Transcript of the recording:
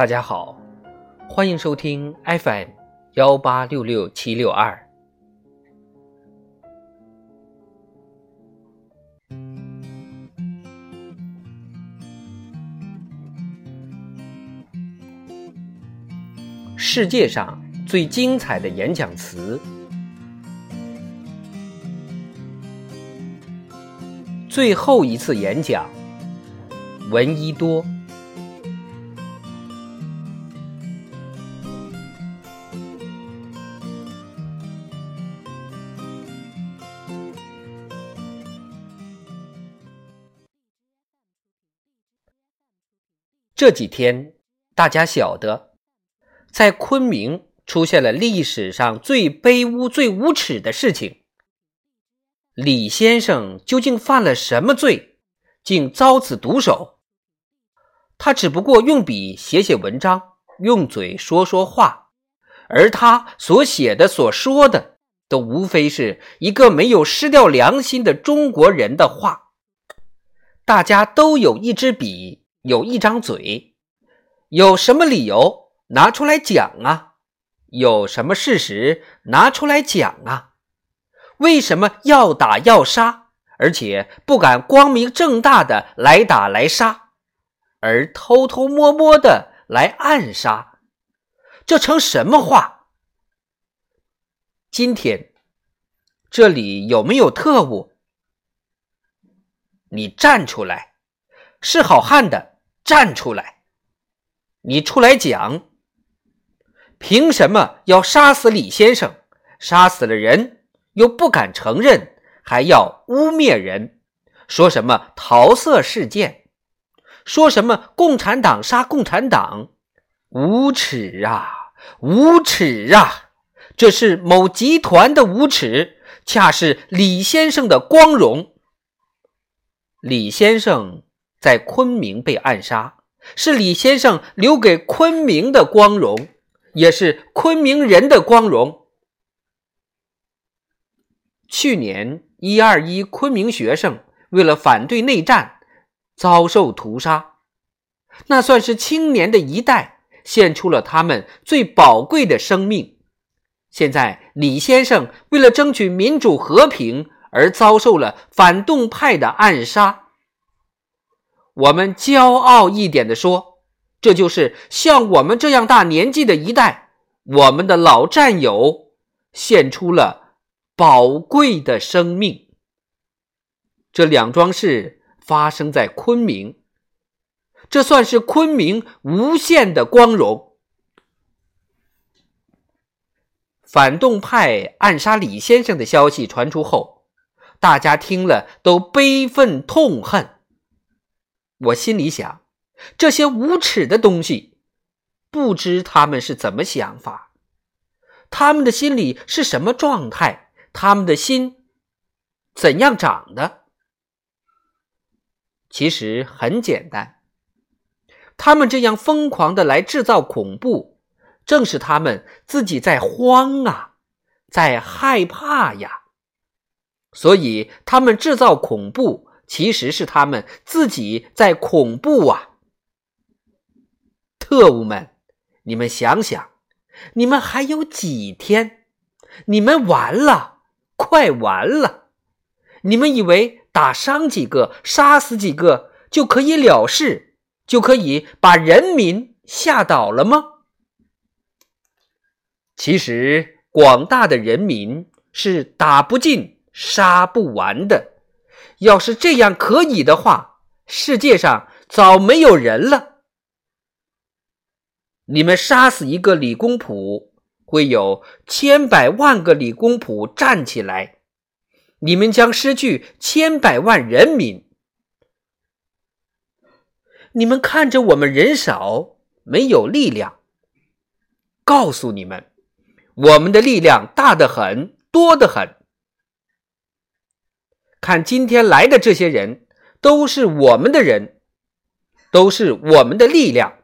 大家好，欢迎收听 FM 幺八六六七六二。世界上最精彩的演讲词，最后一次演讲，闻一多。这几天，大家晓得，在昆明出现了历史上最卑污、最无耻的事情。李先生究竟犯了什么罪，竟遭此毒手？他只不过用笔写写文章，用嘴说说话，而他所写的、所说的，都无非是一个没有失掉良心的中国人的话。大家都有一支笔。有一张嘴，有什么理由拿出来讲啊？有什么事实拿出来讲啊？为什么要打要杀，而且不敢光明正大的来打来杀，而偷偷摸摸的来暗杀？这成什么话？今天这里有没有特务？你站出来，是好汉的。站出来！你出来讲，凭什么要杀死李先生？杀死了人又不敢承认，还要污蔑人，说什么桃色事件，说什么共产党杀共产党，无耻啊！无耻啊！这是某集团的无耻，恰是李先生的光荣。李先生。在昆明被暗杀，是李先生留给昆明的光荣，也是昆明人的光荣。去年一二一昆明学生为了反对内战，遭受屠杀，那算是青年的一代献出了他们最宝贵的生命。现在李先生为了争取民主和平而遭受了反动派的暗杀。我们骄傲一点的说，这就是像我们这样大年纪的一代，我们的老战友献出了宝贵的生命。这两桩事发生在昆明，这算是昆明无限的光荣。反动派暗杀李先生的消息传出后，大家听了都悲愤痛恨。我心里想，这些无耻的东西，不知他们是怎么想法，他们的心里是什么状态，他们的心怎样长的？其实很简单，他们这样疯狂的来制造恐怖，正是他们自己在慌啊，在害怕呀，所以他们制造恐怖。其实是他们自己在恐怖啊！特务们，你们想想，你们还有几天？你们完了，快完了！你们以为打伤几个、杀死几个就可以了事，就可以把人民吓倒了吗？其实，广大的人民是打不尽、杀不完的。要是这样可以的话，世界上早没有人了。你们杀死一个李公朴，会有千百万个李公朴站起来，你们将失去千百万人民。你们看着我们人少，没有力量。告诉你们，我们的力量大得很，多得很。看今天来的这些人，都是我们的人，都是我们的力量。